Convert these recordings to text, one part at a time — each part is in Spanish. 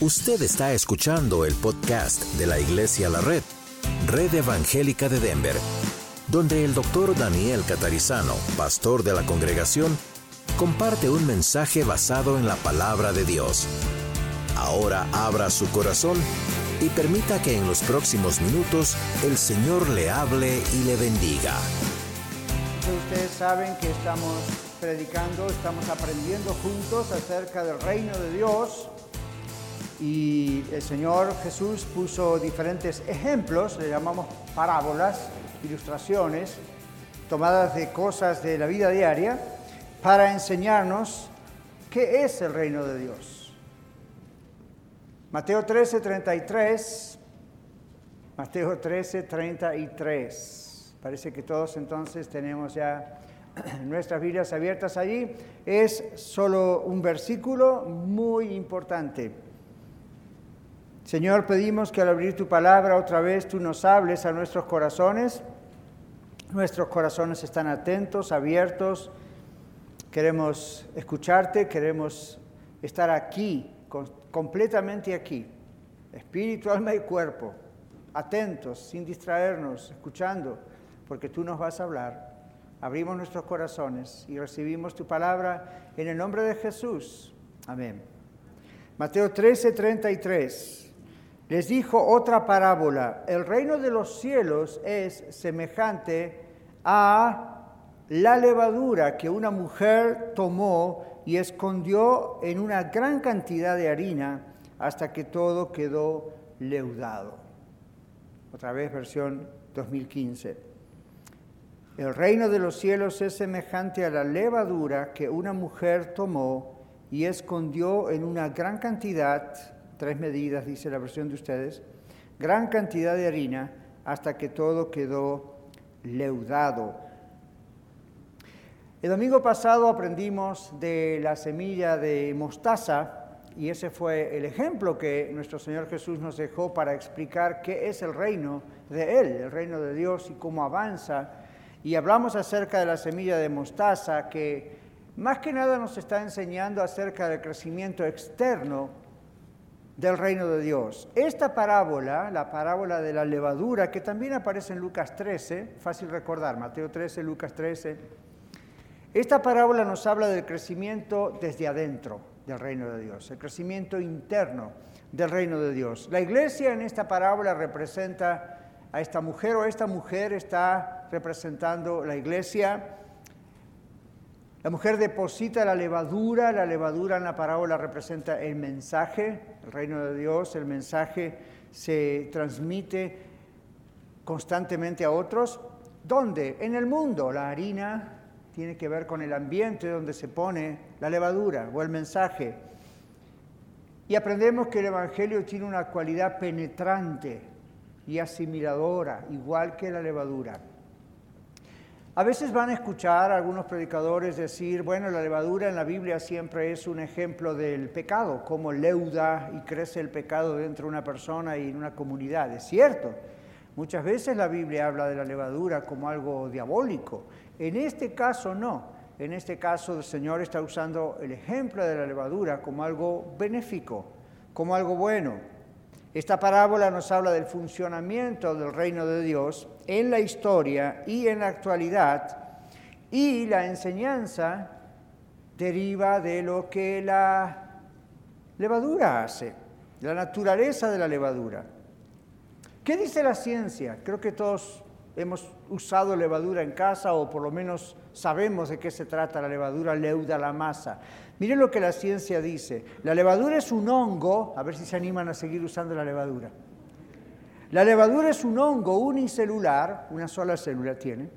Usted está escuchando el podcast de la Iglesia La Red, Red Evangélica de Denver, donde el doctor Daniel Catarizano, pastor de la congregación, comparte un mensaje basado en la palabra de Dios. Ahora abra su corazón y permita que en los próximos minutos el Señor le hable y le bendiga. Ustedes saben que estamos predicando, estamos aprendiendo juntos acerca del reino de Dios y el Señor Jesús puso diferentes ejemplos, le llamamos parábolas, ilustraciones, tomadas de cosas de la vida diaria, para enseñarnos qué es el reino de Dios. Mateo 13, 33. Mateo 13, 33. Parece que todos entonces tenemos ya nuestras Biblias abiertas allí. Es solo un versículo muy importante. Señor, pedimos que al abrir tu palabra otra vez tú nos hables a nuestros corazones. Nuestros corazones están atentos, abiertos. Queremos escucharte, queremos estar aquí, completamente aquí, espíritu, alma y cuerpo, atentos, sin distraernos, escuchando, porque tú nos vas a hablar. Abrimos nuestros corazones y recibimos tu palabra en el nombre de Jesús. Amén. Mateo 13, 33 les dijo otra parábola, el reino de los cielos es semejante a la levadura que una mujer tomó y escondió en una gran cantidad de harina hasta que todo quedó leudado. Otra vez versión 2015. El reino de los cielos es semejante a la levadura que una mujer tomó y escondió en una gran cantidad tres medidas, dice la versión de ustedes, gran cantidad de harina hasta que todo quedó leudado. El domingo pasado aprendimos de la semilla de mostaza y ese fue el ejemplo que nuestro Señor Jesús nos dejó para explicar qué es el reino de Él, el reino de Dios y cómo avanza. Y hablamos acerca de la semilla de mostaza que más que nada nos está enseñando acerca del crecimiento externo del reino de Dios. Esta parábola, la parábola de la levadura, que también aparece en Lucas 13, fácil recordar, Mateo 13, Lucas 13, esta parábola nos habla del crecimiento desde adentro del reino de Dios, el crecimiento interno del reino de Dios. La iglesia en esta parábola representa a esta mujer o esta mujer está representando la iglesia la mujer deposita la levadura, la levadura en la parábola representa el mensaje, el reino de Dios, el mensaje se transmite constantemente a otros. ¿Dónde? En el mundo. La harina tiene que ver con el ambiente donde se pone la levadura o el mensaje. Y aprendemos que el Evangelio tiene una cualidad penetrante y asimiladora, igual que la levadura. A veces van a escuchar a algunos predicadores decir, bueno, la levadura en la Biblia siempre es un ejemplo del pecado, cómo leuda y crece el pecado dentro de una persona y en una comunidad. Es cierto, muchas veces la Biblia habla de la levadura como algo diabólico. En este caso no. En este caso el Señor está usando el ejemplo de la levadura como algo benéfico, como algo bueno. Esta parábola nos habla del funcionamiento del reino de Dios en la historia y en la actualidad y la enseñanza deriva de lo que la levadura hace, la naturaleza de la levadura. ¿Qué dice la ciencia? Creo que todos hemos usado levadura en casa o por lo menos sabemos de qué se trata la levadura, leuda la masa. Miren lo que la ciencia dice. La levadura es un hongo, a ver si se animan a seguir usando la levadura. La levadura es un hongo unicelular, una sola célula tiene.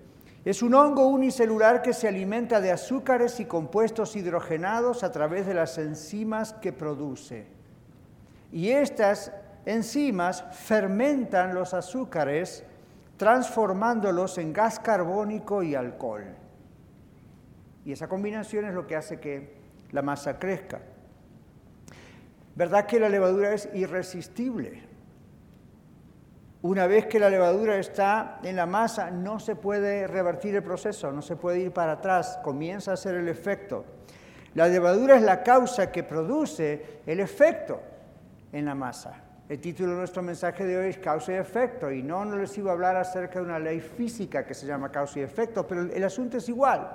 Es un hongo unicelular que se alimenta de azúcares y compuestos hidrogenados a través de las enzimas que produce. Y estas enzimas fermentan los azúcares transformándolos en gas carbónico y alcohol. Y esa combinación es lo que hace que la masa crezca. ¿Verdad que la levadura es irresistible? Una vez que la levadura está en la masa, no se puede revertir el proceso, no se puede ir para atrás, comienza a hacer el efecto. La levadura es la causa que produce el efecto. en la masa. El título de nuestro mensaje de hoy es causa y efecto, y no, no les iba a hablar acerca de una ley física que se llama causa y efecto, pero el asunto es igual.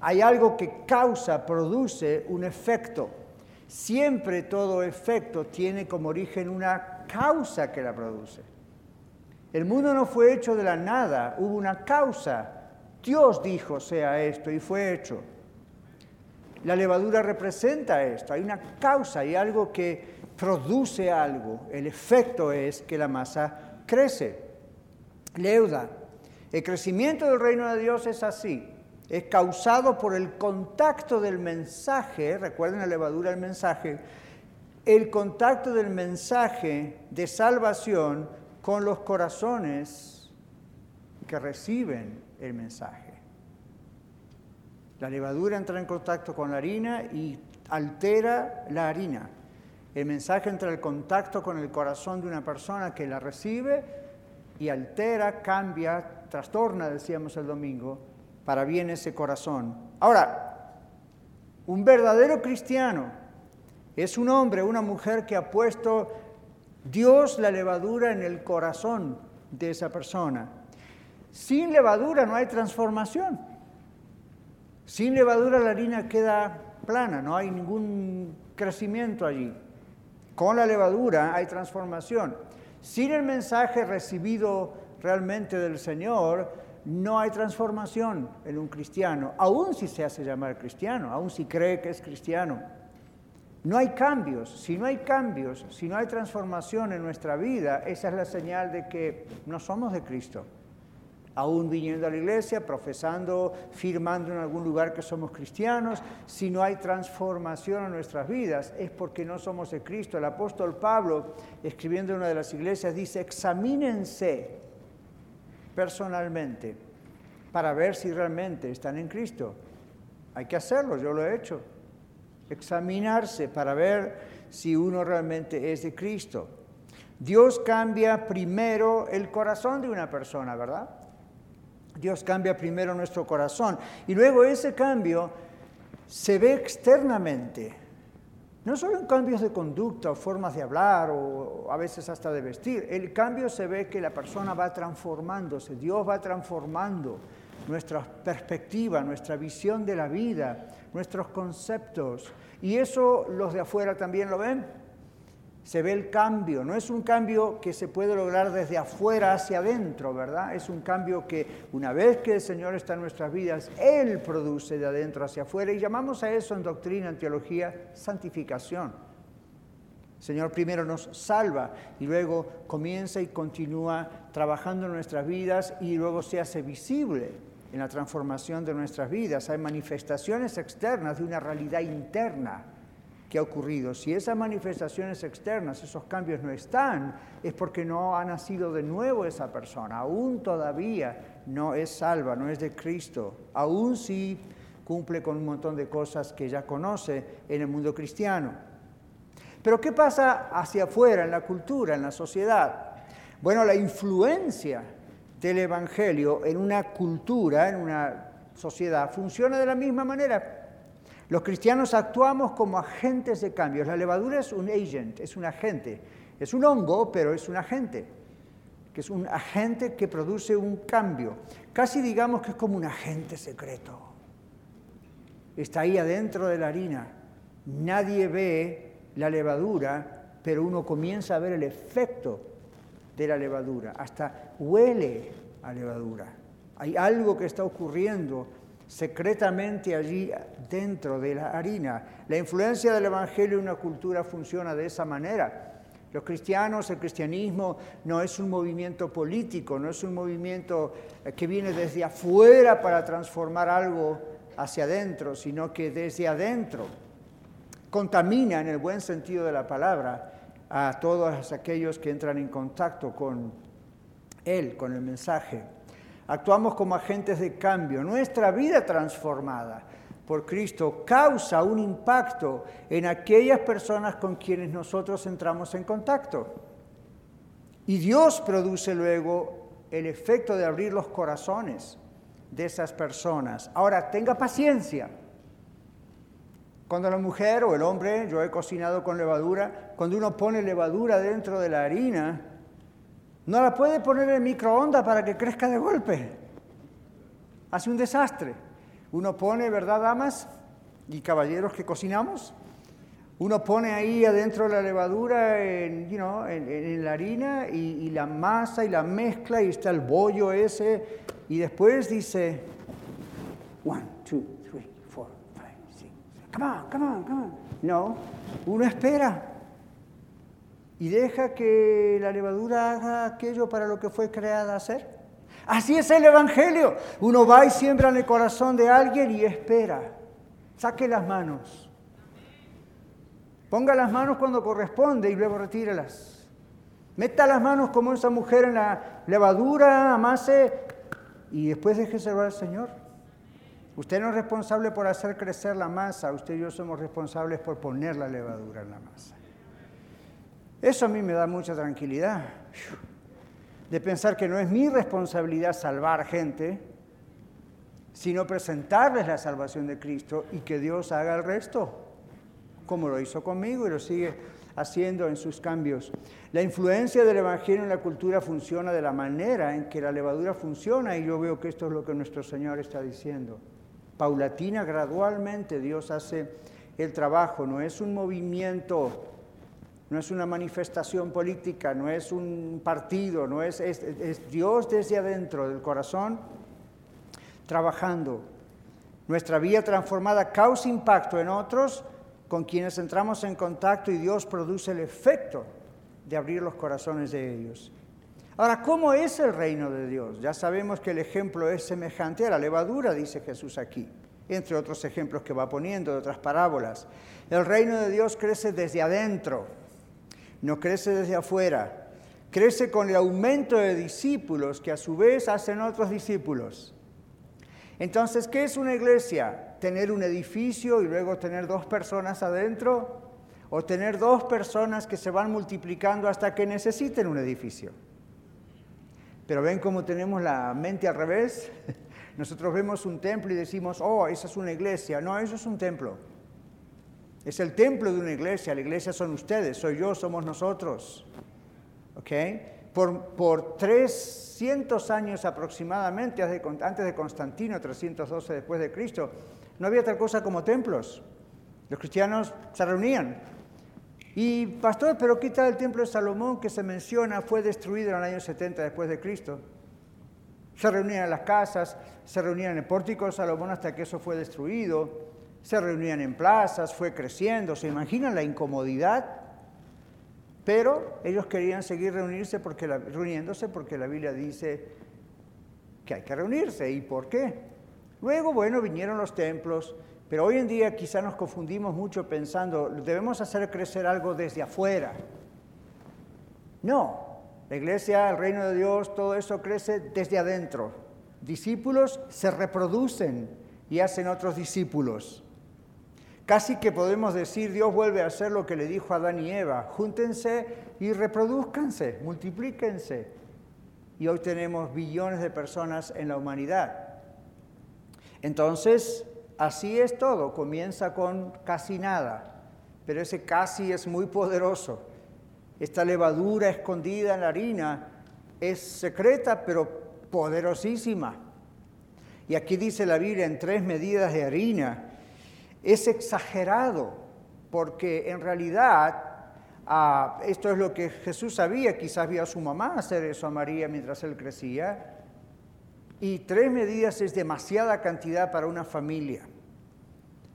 Hay algo que causa, produce un efecto. Siempre todo efecto tiene como origen una causa que la produce. El mundo no fue hecho de la nada, hubo una causa. Dios dijo sea esto y fue hecho. La levadura representa esto, hay una causa, hay algo que produce algo. El efecto es que la masa crece, leuda. El crecimiento del reino de Dios es así es causado por el contacto del mensaje, recuerden la levadura del mensaje, el contacto del mensaje de salvación con los corazones que reciben el mensaje. La levadura entra en contacto con la harina y altera la harina. El mensaje entra en contacto con el corazón de una persona que la recibe y altera, cambia, trastorna, decíamos el domingo, para bien ese corazón. Ahora, un verdadero cristiano es un hombre, una mujer que ha puesto Dios la levadura en el corazón de esa persona. Sin levadura no hay transformación. Sin levadura la harina queda plana, no hay ningún crecimiento allí. Con la levadura hay transformación. Sin el mensaje recibido realmente del Señor, no hay transformación en un cristiano, aun si se hace llamar cristiano, aun si cree que es cristiano. No hay cambios. Si no hay cambios, si no hay transformación en nuestra vida, esa es la señal de que no somos de Cristo. Aún viniendo a la iglesia, profesando, firmando en algún lugar que somos cristianos, si no hay transformación en nuestras vidas, es porque no somos de Cristo. El apóstol Pablo, escribiendo en una de las iglesias, dice, examínense personalmente para ver si realmente están en Cristo. Hay que hacerlo, yo lo he hecho. Examinarse para ver si uno realmente es de Cristo. Dios cambia primero el corazón de una persona, ¿verdad? Dios cambia primero nuestro corazón y luego ese cambio se ve externamente. No solo en cambios de conducta o formas de hablar o a veces hasta de vestir, el cambio se ve que la persona va transformándose, Dios va transformando nuestra perspectiva, nuestra visión de la vida, nuestros conceptos. Y eso los de afuera también lo ven se ve el cambio. No es un cambio que se puede lograr desde afuera hacia adentro, ¿verdad? Es un cambio que una vez que el Señor está en nuestras vidas, Él produce de adentro hacia afuera y llamamos a eso en doctrina, en teología, santificación. El Señor primero nos salva y luego comienza y continúa trabajando en nuestras vidas y luego se hace visible en la transformación de nuestras vidas. Hay manifestaciones externas de una realidad interna que ha ocurrido. Si esas manifestaciones externas, esos cambios no están, es porque no ha nacido de nuevo esa persona. Aún todavía no es salva, no es de Cristo. Aún sí cumple con un montón de cosas que ya conoce en el mundo cristiano. Pero ¿qué pasa hacia afuera, en la cultura, en la sociedad? Bueno, la influencia del Evangelio en una cultura, en una sociedad, funciona de la misma manera. Los cristianos actuamos como agentes de cambios. La levadura es un agent, es un agente. Es un hongo, pero es un agente, que es un agente que produce un cambio. Casi digamos que es como un agente secreto. Está ahí adentro de la harina. Nadie ve la levadura, pero uno comienza a ver el efecto de la levadura. Hasta huele a levadura. Hay algo que está ocurriendo secretamente allí dentro de la harina. La influencia del Evangelio en una cultura funciona de esa manera. Los cristianos, el cristianismo no es un movimiento político, no es un movimiento eh, que viene desde afuera para transformar algo hacia adentro, sino que desde adentro contamina en el buen sentido de la palabra a todos aquellos que entran en contacto con Él, con el mensaje actuamos como agentes de cambio. Nuestra vida transformada por Cristo causa un impacto en aquellas personas con quienes nosotros entramos en contacto. Y Dios produce luego el efecto de abrir los corazones de esas personas. Ahora, tenga paciencia. Cuando la mujer o el hombre, yo he cocinado con levadura, cuando uno pone levadura dentro de la harina, no la puede poner en microondas para que crezca de golpe. Hace un desastre. Uno pone, ¿verdad, damas y caballeros que cocinamos? Uno pone ahí adentro la levadura en, en, la harina y, y, la masa y la mezcla y está el bollo ese y después dice, one, two, Come on, come on, come on. No, uno espera y deja que la levadura haga aquello para lo que fue creada a hacer. Así es el Evangelio. Uno va y siembra en el corazón de alguien y espera. Saque las manos. Ponga las manos cuando corresponde y luego retírelas. Meta las manos como esa mujer en la levadura, amase y después deje servir al Señor. Usted no es responsable por hacer crecer la masa, usted y yo somos responsables por poner la levadura en la masa. Eso a mí me da mucha tranquilidad, de pensar que no es mi responsabilidad salvar gente, sino presentarles la salvación de Cristo y que Dios haga el resto, como lo hizo conmigo y lo sigue haciendo en sus cambios. La influencia del Evangelio en la cultura funciona de la manera en que la levadura funciona y yo veo que esto es lo que nuestro Señor está diciendo paulatina, gradualmente Dios hace el trabajo, no es un movimiento, no es una manifestación política, no es un partido, no es, Dios desde adentro del corazón trabajando. Nuestra vida transformada causa impacto en otros con quienes entramos en contacto y Dios produce el efecto de abrir los corazones de ellos. Ahora, ¿cómo es el reino de Dios? Ya sabemos que el ejemplo es semejante a la levadura, dice Jesús aquí, entre otros ejemplos que va poniendo de otras parábolas. El reino de Dios crece desde adentro, no crece desde afuera. Crece con el aumento de discípulos que a su vez hacen otros discípulos. Entonces, ¿qué es una iglesia? ¿Tener un edificio y luego tener dos personas adentro? ¿O tener dos personas que se van multiplicando hasta que necesiten un edificio? Pero ven cómo tenemos la mente al revés. Nosotros vemos un templo y decimos, oh, esa es una iglesia. No, eso es un templo. Es el templo de una iglesia. La iglesia son ustedes, soy yo, somos nosotros. ¿Ok? Por, por 300 años aproximadamente, antes de Constantino, 312 después de Cristo, no había tal cosa como templos. Los cristianos se reunían y pastor, pero ¿qué tal el templo de Salomón que se menciona fue destruido en el año 70 después de Cristo? Se reunían en las casas, se reunían en el pórtico de Salomón hasta que eso fue destruido, se reunían en plazas, fue creciendo, ¿se imaginan la incomodidad? Pero ellos querían seguir reunirse porque reuniéndose porque la Biblia dice que hay que reunirse. ¿Y por qué? Luego, bueno, vinieron los templos, pero hoy en día quizá nos confundimos mucho pensando, debemos hacer crecer algo desde afuera. No, la iglesia, el reino de Dios, todo eso crece desde adentro. Discípulos se reproducen y hacen otros discípulos. Casi que podemos decir, Dios vuelve a hacer lo que le dijo a Adán y Eva, júntense y reproduzcanse, multiplíquense. Y hoy tenemos billones de personas en la humanidad. Entonces, Así es todo, comienza con casi nada, pero ese casi es muy poderoso. Esta levadura escondida en la harina es secreta, pero poderosísima. Y aquí dice la Biblia en tres medidas de harina. Es exagerado, porque en realidad ah, esto es lo que Jesús sabía, quizás vio a su mamá hacer eso a María mientras él crecía, y tres medidas es demasiada cantidad para una familia.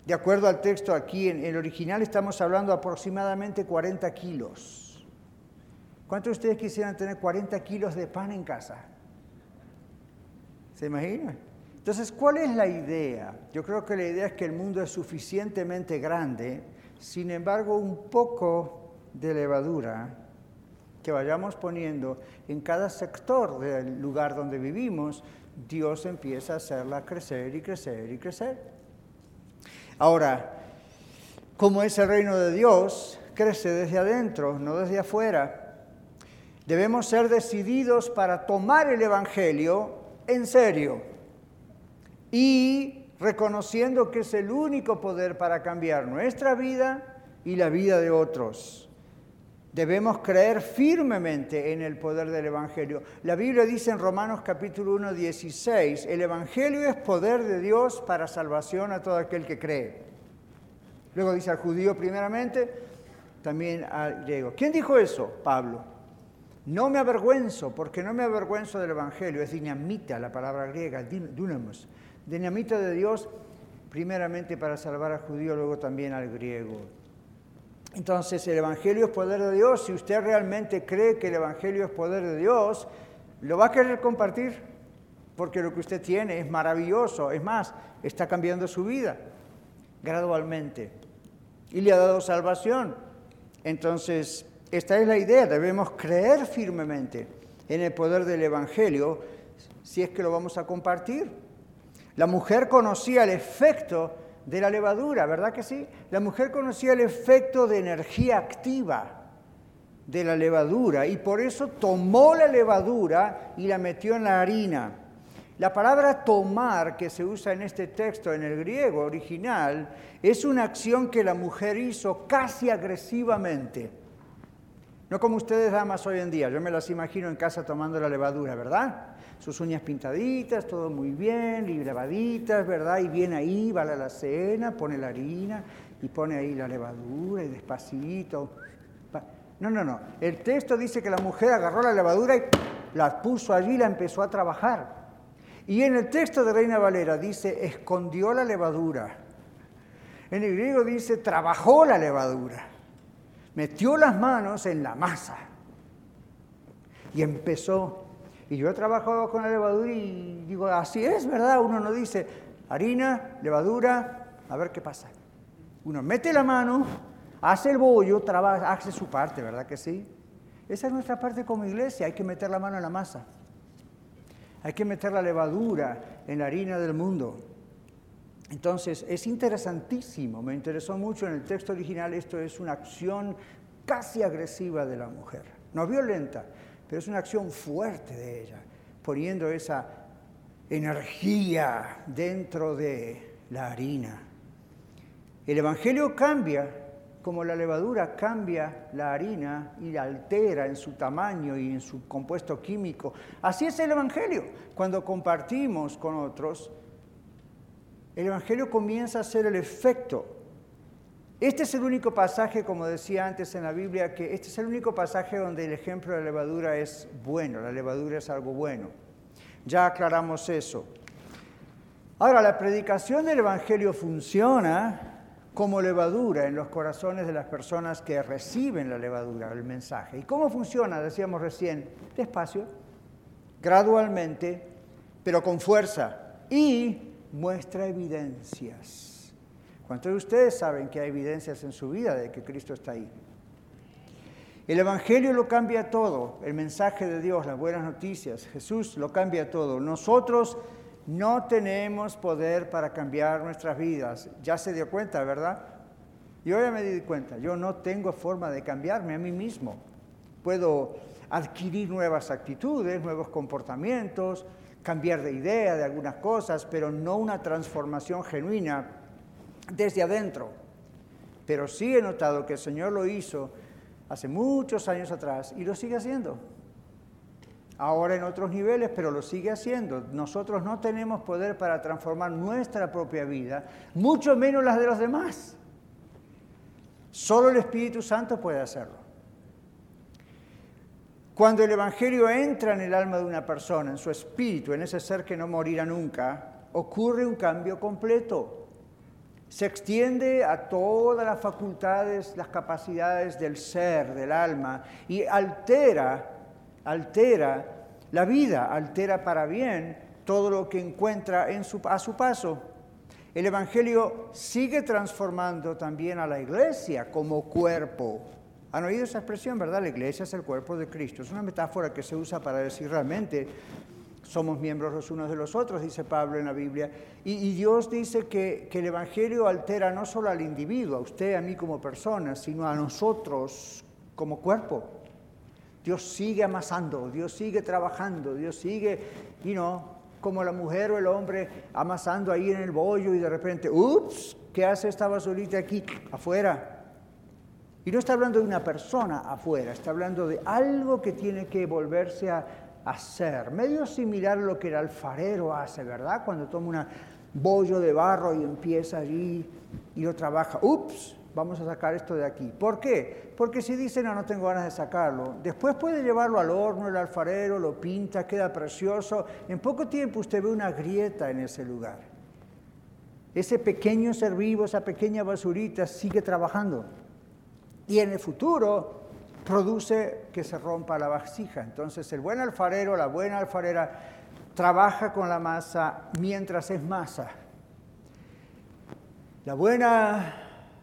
De acuerdo al texto aquí, en el original estamos hablando aproximadamente 40 kilos. ¿Cuántos de ustedes quisieran tener 40 kilos de pan en casa? ¿Se imaginan? Entonces, ¿cuál es la idea? Yo creo que la idea es que el mundo es suficientemente grande, sin embargo, un poco de levadura que vayamos poniendo en cada sector del lugar donde vivimos, Dios empieza a hacerla crecer y crecer y crecer. Ahora, como es el reino de Dios, crece desde adentro, no desde afuera. Debemos ser decididos para tomar el Evangelio en serio y reconociendo que es el único poder para cambiar nuestra vida y la vida de otros. Debemos creer firmemente en el poder del Evangelio. La Biblia dice en Romanos capítulo 1, 16, el Evangelio es poder de Dios para salvación a todo aquel que cree. Luego dice al judío primeramente, también al griego. ¿Quién dijo eso? Pablo. No me avergüenzo, porque no me avergüenzo del Evangelio, es dinamita la palabra griega, dunamos. Dinamita de Dios, primeramente para salvar al judío, luego también al griego. Entonces el Evangelio es poder de Dios. Si usted realmente cree que el Evangelio es poder de Dios, lo va a querer compartir porque lo que usted tiene es maravilloso. Es más, está cambiando su vida gradualmente y le ha dado salvación. Entonces, esta es la idea. Debemos creer firmemente en el poder del Evangelio si es que lo vamos a compartir. La mujer conocía el efecto de la levadura, ¿verdad que sí? La mujer conocía el efecto de energía activa de la levadura y por eso tomó la levadura y la metió en la harina. La palabra tomar que se usa en este texto en el griego original es una acción que la mujer hizo casi agresivamente. No como ustedes damas hoy en día, yo me las imagino en casa tomando la levadura, ¿verdad? sus uñas pintaditas, todo muy bien, y lavaditas, ¿verdad? Y viene ahí, va a la cena, pone la harina y pone ahí la levadura y despacito. No, no, no. El texto dice que la mujer agarró la levadura y la puso allí y la empezó a trabajar. Y en el texto de Reina Valera dice, escondió la levadura. En el griego dice, trabajó la levadura. Metió las manos en la masa y empezó y yo he trabajado con la levadura y digo, así es, ¿verdad? Uno no dice harina, levadura, a ver qué pasa. Uno mete la mano, hace el bollo, trabaja, hace su parte, ¿verdad que sí? Esa es nuestra parte como iglesia, hay que meter la mano en la masa. Hay que meter la levadura en la harina del mundo. Entonces, es interesantísimo, me interesó mucho en el texto original, esto es una acción casi agresiva de la mujer, no violenta, pero es una acción fuerte de ella, poniendo esa energía dentro de la harina. El Evangelio cambia como la levadura cambia la harina y la altera en su tamaño y en su compuesto químico. Así es el Evangelio. Cuando compartimos con otros, el Evangelio comienza a ser el efecto este es el único pasaje, como decía antes en la Biblia, que este es el único pasaje donde el ejemplo de la levadura es bueno, la levadura es algo bueno. Ya aclaramos eso. Ahora, la predicación del Evangelio funciona como levadura en los corazones de las personas que reciben la levadura, el mensaje. ¿Y cómo funciona? Decíamos recién, despacio, gradualmente, pero con fuerza y muestra evidencias. ¿Cuántos de ustedes saben que hay evidencias en su vida de que Cristo está ahí? El Evangelio lo cambia todo, el mensaje de Dios, las buenas noticias, Jesús lo cambia todo. Nosotros no tenemos poder para cambiar nuestras vidas. Ya se dio cuenta, ¿verdad? Yo ya me di cuenta, yo no tengo forma de cambiarme a mí mismo. Puedo adquirir nuevas actitudes, nuevos comportamientos, cambiar de idea de algunas cosas, pero no una transformación genuina desde adentro. Pero sí he notado que el Señor lo hizo hace muchos años atrás y lo sigue haciendo. Ahora en otros niveles, pero lo sigue haciendo. Nosotros no tenemos poder para transformar nuestra propia vida, mucho menos las de los demás. Solo el Espíritu Santo puede hacerlo. Cuando el Evangelio entra en el alma de una persona, en su espíritu, en ese ser que no morirá nunca, ocurre un cambio completo se extiende a todas las facultades, las capacidades del ser, del alma, y altera, altera la vida, altera para bien todo lo que encuentra en su, a su paso. El Evangelio sigue transformando también a la iglesia como cuerpo. ¿Han oído esa expresión, verdad? La iglesia es el cuerpo de Cristo. Es una metáfora que se usa para decir realmente somos miembros los unos de los otros, dice Pablo en la Biblia. Y, Dios dice que, que, el Evangelio altera no solo al individuo, a usted, a mí como persona, sino a nosotros como cuerpo. Dios sigue amasando, Dios sigue trabajando, Dió sigue, y no, como la mujer o el hombre amasando ahí en el bollo y de repente, ups, ¿qué hace esta basurita aquí? Afuera. Y no está hablando de una persona afuera, está hablando de algo que tiene que volverse a hacer. Medio similar a lo que el alfarero hace, ¿verdad? Cuando toma un bollo de barro y empieza allí y lo trabaja. Ups, vamos a sacar esto de aquí. ¿Por qué? Porque si dice, no, no tengo ganas de sacarlo, después puede llevarlo al horno, el alfarero lo pinta, queda precioso. En poco tiempo usted ve una grieta en ese lugar. Ese pequeño ser vivo, esa pequeña basurita sigue trabajando y en el futuro produce que se rompa la vasija. Entonces el buen alfarero, la buena alfarera, trabaja con la masa mientras es masa. La buena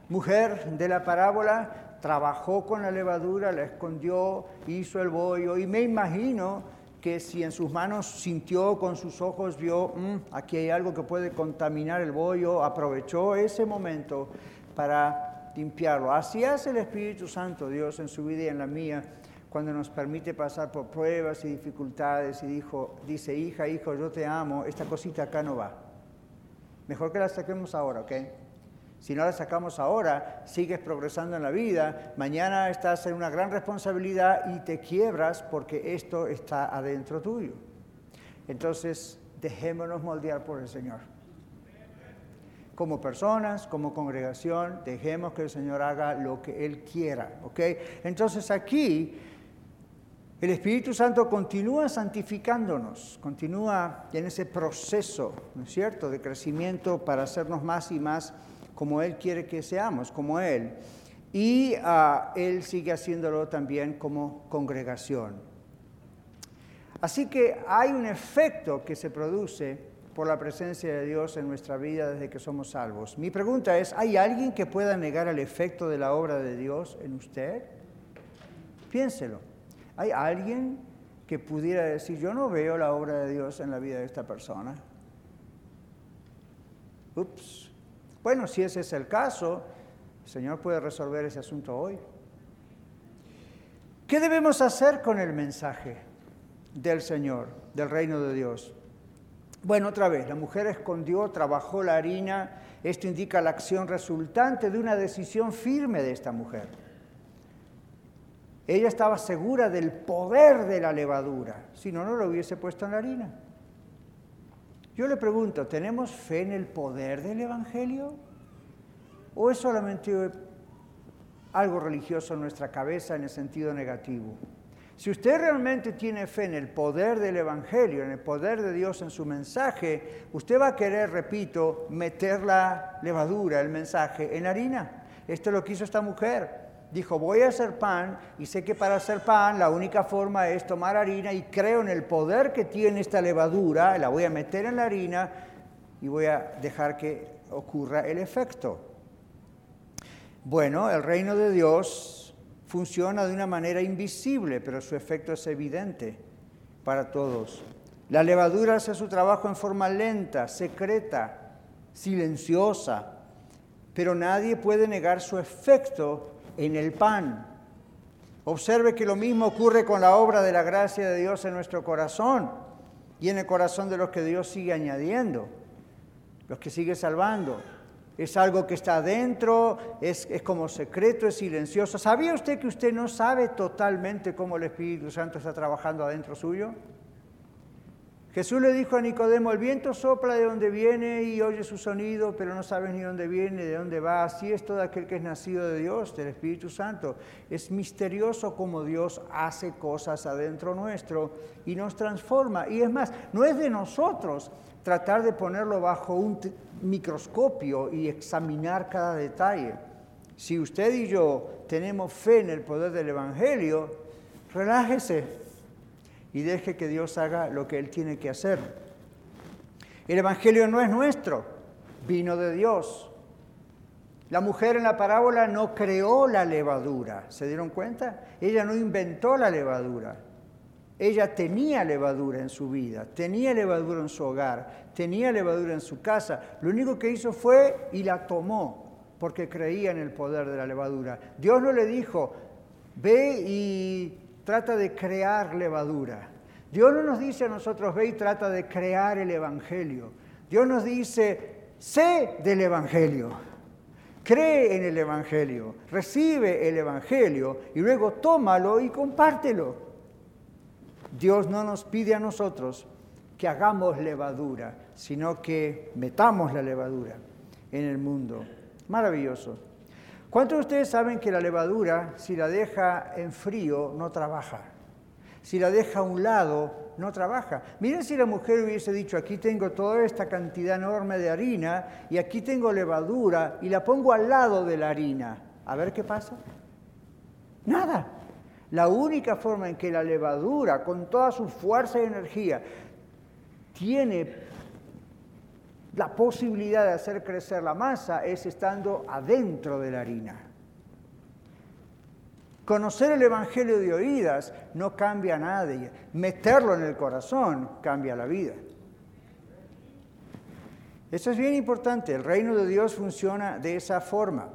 mujer de la parábola trabajó con la levadura, la escondió, hizo el bollo y me imagino que si en sus manos sintió, con sus ojos vio, mm, aquí hay algo que puede contaminar el bollo, aprovechó ese momento para limpiarlo. Así hace el Espíritu Santo, Dios, en su vida y en la mía, cuando nos permite pasar por pruebas y dificultades y dijo, dice, hija, hijo, yo te amo, esta cosita acá no va. Mejor que la saquemos ahora, ¿ok? Si no la sacamos ahora, sigues progresando en la vida, mañana estás en una gran responsabilidad y te quiebras porque esto está adentro tuyo. Entonces, dejémonos moldear por el Señor como personas, como congregación, dejemos que el Señor haga lo que Él quiera. ¿ok? Entonces aquí el Espíritu Santo continúa santificándonos, continúa en ese proceso, ¿no es cierto?, de crecimiento para hacernos más y más como Él quiere que seamos, como Él. Y ah, Él sigue haciéndolo también como congregación. Así que hay un efecto que se produce por la presencia de Dios en nuestra vida desde que somos salvos. Mi pregunta es, ¿hay alguien que pueda negar el efecto de la obra de Dios en usted? Piénselo. ¿Hay alguien que pudiera decir, yo no veo la obra de Dios en la vida de esta persona? Ups. Bueno, si ese es el caso, el Señor puede resolver ese asunto hoy. ¿Qué debemos hacer con el mensaje del Señor, del reino de Dios? Bueno, otra vez, la mujer escondió, trabajó la harina. Esto indica la acción resultante de una decisión firme de esta mujer. Ella estaba segura del poder de la levadura, si no, no lo hubiese puesto en la harina. Yo le pregunto, ¿tenemos fe en el poder del Evangelio? ¿O es solamente algo religioso en nuestra cabeza en el sentido negativo? Si usted realmente tiene fe en el poder del Evangelio, en el poder de Dios en su mensaje, usted va a querer, repito, meter la levadura, el mensaje, en harina. Esto es lo que hizo esta mujer. Dijo, voy a hacer pan y sé que para hacer pan la única forma es tomar harina y creo en el poder que tiene esta levadura, la voy a meter en la harina y voy a dejar que ocurra el efecto. Bueno, el reino de Dios funciona de una manera invisible, pero su efecto es evidente para todos. La levadura hace su trabajo en forma lenta, secreta, silenciosa, pero nadie puede negar su efecto en el pan. Observe que lo mismo ocurre con la obra de la gracia de Dios en nuestro corazón y en el corazón de los que Dios sigue añadiendo, los que sigue salvando. Es algo que está adentro, es, como secreto, es silencioso. ¿Sabía usted que usted no sabe totalmente cómo el Espíritu Santo está trabajando adentro suyo? Jesús le dijo a Nicodemo, el viento sopla de donde viene y oye su sonido, pero no sabes ni dónde viene, de dónde va. Así es todo aquel que es nacido de Dios, del Espíritu Santo. Es misterioso cómo Dios hace cosas adentro nuestro y nos transforma. Y es más, no es de nosotros tratar de ponerlo bajo un microscopio y examinar cada detalle. Si usted y yo tenemos fe en el poder del Evangelio, relájese y deje que Dios haga lo que Él tiene que hacer. El Evangelio no es nuestro, vino de Dios. La mujer en la parábola no creó la levadura, ¿se dieron cuenta? Ella no inventó la levadura. Ella tenía levadura en su vida, tenía levadura en su hogar, tenía levadura en su casa. Lo único que hizo fue y la tomó porque creía en el poder de la levadura. Dios no le dijo, ve y trata de crear levadura. Dios no nos dice a nosotros, ve y trata de crear el Evangelio. Dios nos dice, sé del Evangelio, cree en el Evangelio, recibe el Evangelio y luego tómalo y compártelo. Dios no nos pide a nosotros que hagamos levadura, sino que metamos la levadura en el mundo. Maravilloso. ¿Cuántos de ustedes saben que la levadura, si la deja en frío, no trabaja? Si la deja a un lado, no trabaja. Miren si la mujer hubiese dicho, aquí tengo toda esta cantidad enorme de harina y aquí tengo levadura y la pongo al lado de la harina. A ver qué pasa. Nada. La única forma en que la levadura, con toda su fuerza y energía, tiene la posibilidad de hacer crecer la masa es estando adentro de la harina. Conocer el Evangelio de oídas no cambia a nadie. Meterlo en el corazón cambia la vida. Eso es bien importante. El reino de Dios funciona de esa forma.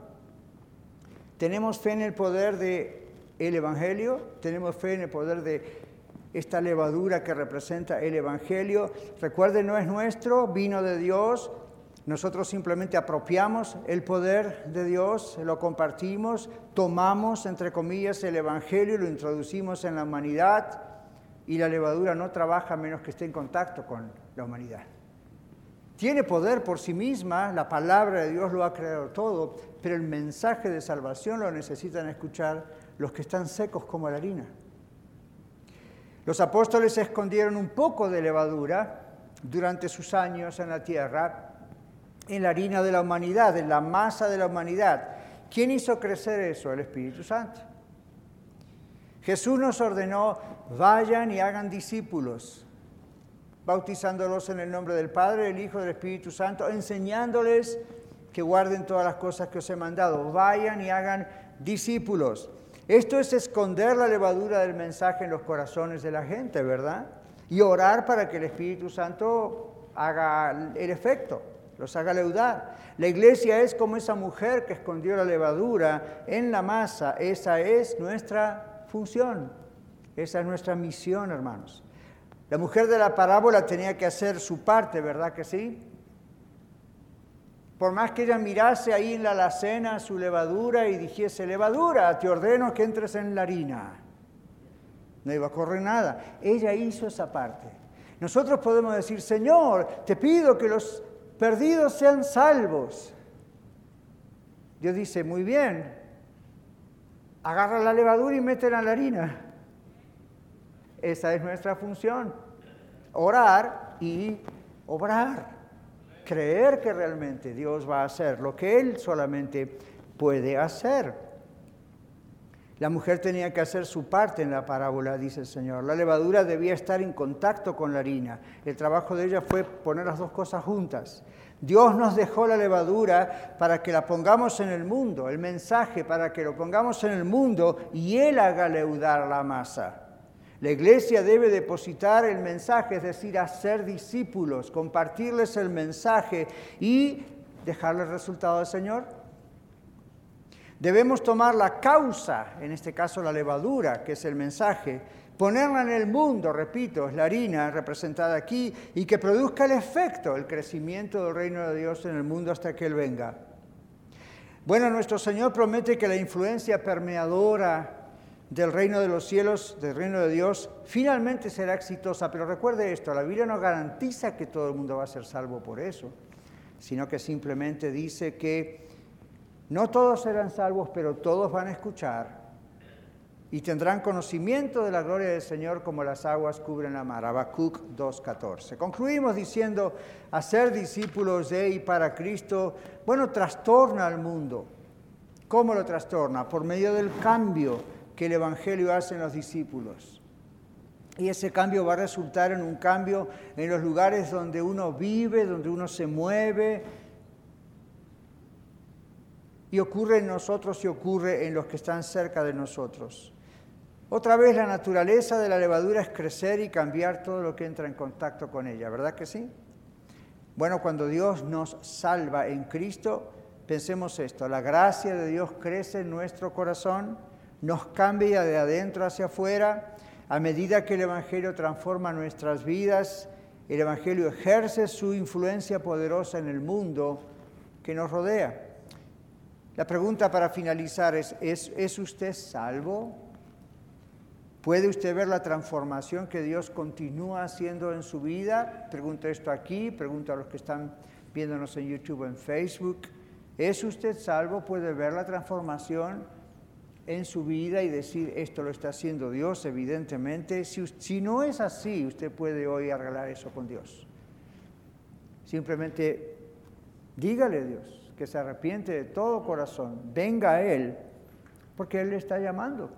Tenemos fe en el poder del el Evangelio, tenemos fe en el poder de esta levadura que representa el Evangelio. Recuerden, no es nuestro, vino de Dios. Nosotros simplemente apropiamos el poder de Dios, lo compartimos, tomamos, entre comillas, el Evangelio y lo introducimos en la humanidad y la levadura no trabaja a menos que esté en contacto con la humanidad. Tiene poder por sí misma, la palabra de Dios lo ha creado todo, pero el mensaje de salvación lo necesitan escuchar los que están secos como la harina. Los apóstoles escondieron un poco de levadura durante sus años en la tierra, en la harina de la humanidad, en la masa de la humanidad. ¿Quién hizo crecer eso? El Espíritu Santo. Jesús nos ordenó, vayan y hagan discípulos, bautizándolos en el nombre del Padre, del Hijo del Espíritu Santo, enseñándoles que guarden todas las cosas que os he mandado. Vayan y hagan discípulos. Esto es esconder la levadura del mensaje en los corazones de la gente, ¿verdad? Y orar para que el Espíritu Santo haga el efecto, los haga leudar. La iglesia es como esa mujer que escondió la levadura en la masa. Esa es nuestra función, esa es nuestra misión, hermanos. La mujer de la parábola tenía que hacer su parte, ¿verdad que sí? Por más que ella mirase ahí en la alacena su levadura y dijese, levadura, te ordeno que entres en la harina. No iba a correr nada. Ella hizo esa parte. Nosotros podemos decir, Señor, te pido que los perdidos sean salvos. Dios dice, muy bien, agarra la levadura y métela en la harina. Esa es nuestra función, orar y obrar creer que realmente Dios va a hacer lo que Él solamente puede hacer. La mujer tenía que hacer su parte en la parábola, dice el Señor. La levadura debía estar en contacto con la harina. El trabajo de ella fue poner las dos cosas juntas. Dios nos dejó la levadura para que la pongamos en el mundo, el mensaje para que lo pongamos en el mundo y Él haga leudar la masa. La iglesia debe depositar el mensaje, es decir, hacer discípulos, compartirles el mensaje y dejarle el resultado al Señor. Debemos tomar la causa, en este caso la levadura, que es el mensaje, ponerla en el mundo, repito, es la harina representada aquí, y que produzca el efecto, el crecimiento del reino de Dios en el mundo hasta que Él venga. Bueno, nuestro Señor promete que la influencia permeadora del reino de los cielos, del reino de Dios, finalmente será exitosa. Pero recuerde esto, la Biblia no garantiza que todo el mundo va a ser salvo por eso, sino que simplemente dice que no todos serán salvos, pero todos van a escuchar y tendrán conocimiento de la gloria del Señor como las aguas cubren la mar. Habacuc 2.14. Concluimos diciendo, hacer discípulos de y para Cristo, bueno, trastorna al mundo. ¿Cómo lo trastorna? Por medio del cambio que el Evangelio hace en los discípulos. Y ese cambio va a resultar en un cambio en los lugares donde uno vive, donde uno se mueve. Y ocurre en nosotros y ocurre en los que están cerca de nosotros. Otra vez la naturaleza de la levadura es crecer y cambiar todo lo que entra en contacto con ella, ¿verdad que sí? Bueno, cuando Dios nos salva en Cristo, pensemos esto, la gracia de Dios crece en nuestro corazón nos cambia de adentro hacia afuera, A medida que el Evangelio transforma nuestras vidas, el Evangelio ejerce su influencia poderosa en el mundo que nos rodea. La pregunta para finalizar es, ¿es, usted salvo? ¿Puede usted ver la transformación que Dios continúa haciendo en su vida? Pregunto esto aquí, pregunto a los que están viéndonos en YouTube o en Facebook. ¿Es usted salvo? ¿Puede ver la transformación en su vida y decir, esto lo está haciendo Dios, evidentemente? Si, si no es así, usted puede hoy arreglar eso con Dios. Simplemente dígale a Dios que se arrepiente de todo corazón, venga a Él, porque Él le está llamando.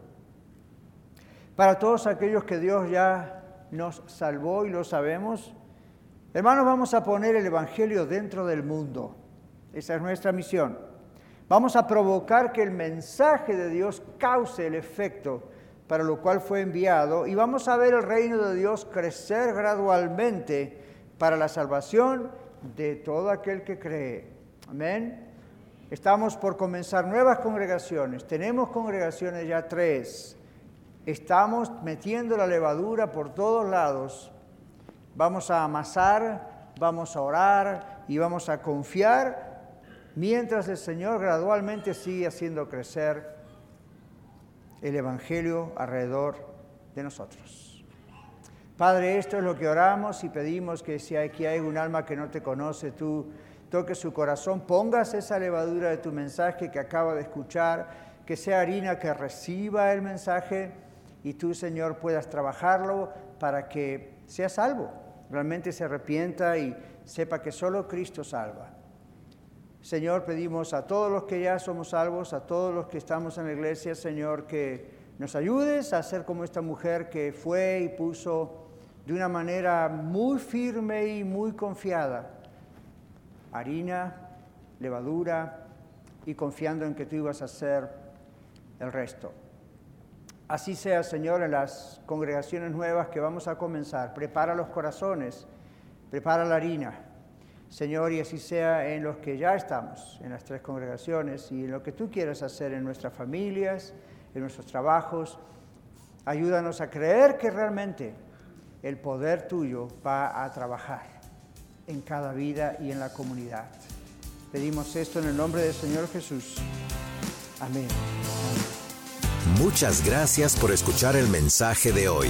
Para todos aquellos que Dios ya nos salvó y lo sabemos, hermanos, vamos a poner el Evangelio dentro del mundo. Esa es nuestra misión. Vamos a provocar que el mensaje de Dios cause el efecto para lo cual fue enviado y vamos a ver el reino de Dios crecer gradualmente para la salvación de todo aquel que cree. Amén. Estamos por comenzar nuevas congregaciones. Tenemos congregaciones ya tres. Estamos metiendo la levadura por todos lados. Vamos a amasar, vamos a orar y vamos a confiar mientras el Señor gradualmente sigue haciendo crecer el Evangelio alrededor de nosotros. Padre, esto es lo que oramos y pedimos que si aquí hay un alma que no te conoce, tú toques su corazón, pongas esa levadura de tu mensaje que acaba de escuchar, que sea harina que reciba el mensaje y tú, Señor, puedas trabajarlo para que sea salvo, realmente se arrepienta y sepa que solo Cristo salva. Señor, pedimos a todos los que ya somos salvos, a todos los que estamos en la iglesia, Señor, que nos ayudes a ser como esta mujer que fue y puso de una manera muy firme y muy confiada harina, levadura y confiando en que tú ibas a hacer el resto. Así sea, Señor, en las congregaciones nuevas que vamos a comenzar. Prepara los corazones, prepara la harina Señor, y así sea en los que ya estamos, en las tres congregaciones, y en lo que tú quieras hacer en nuestras familias, en nuestros trabajos. Ayúdanos a creer que realmente el poder tuyo va a trabajar en cada vida y en la comunidad. Pedimos esto en el nombre del Señor Jesús. Amén. Muchas gracias por escuchar el mensaje de hoy.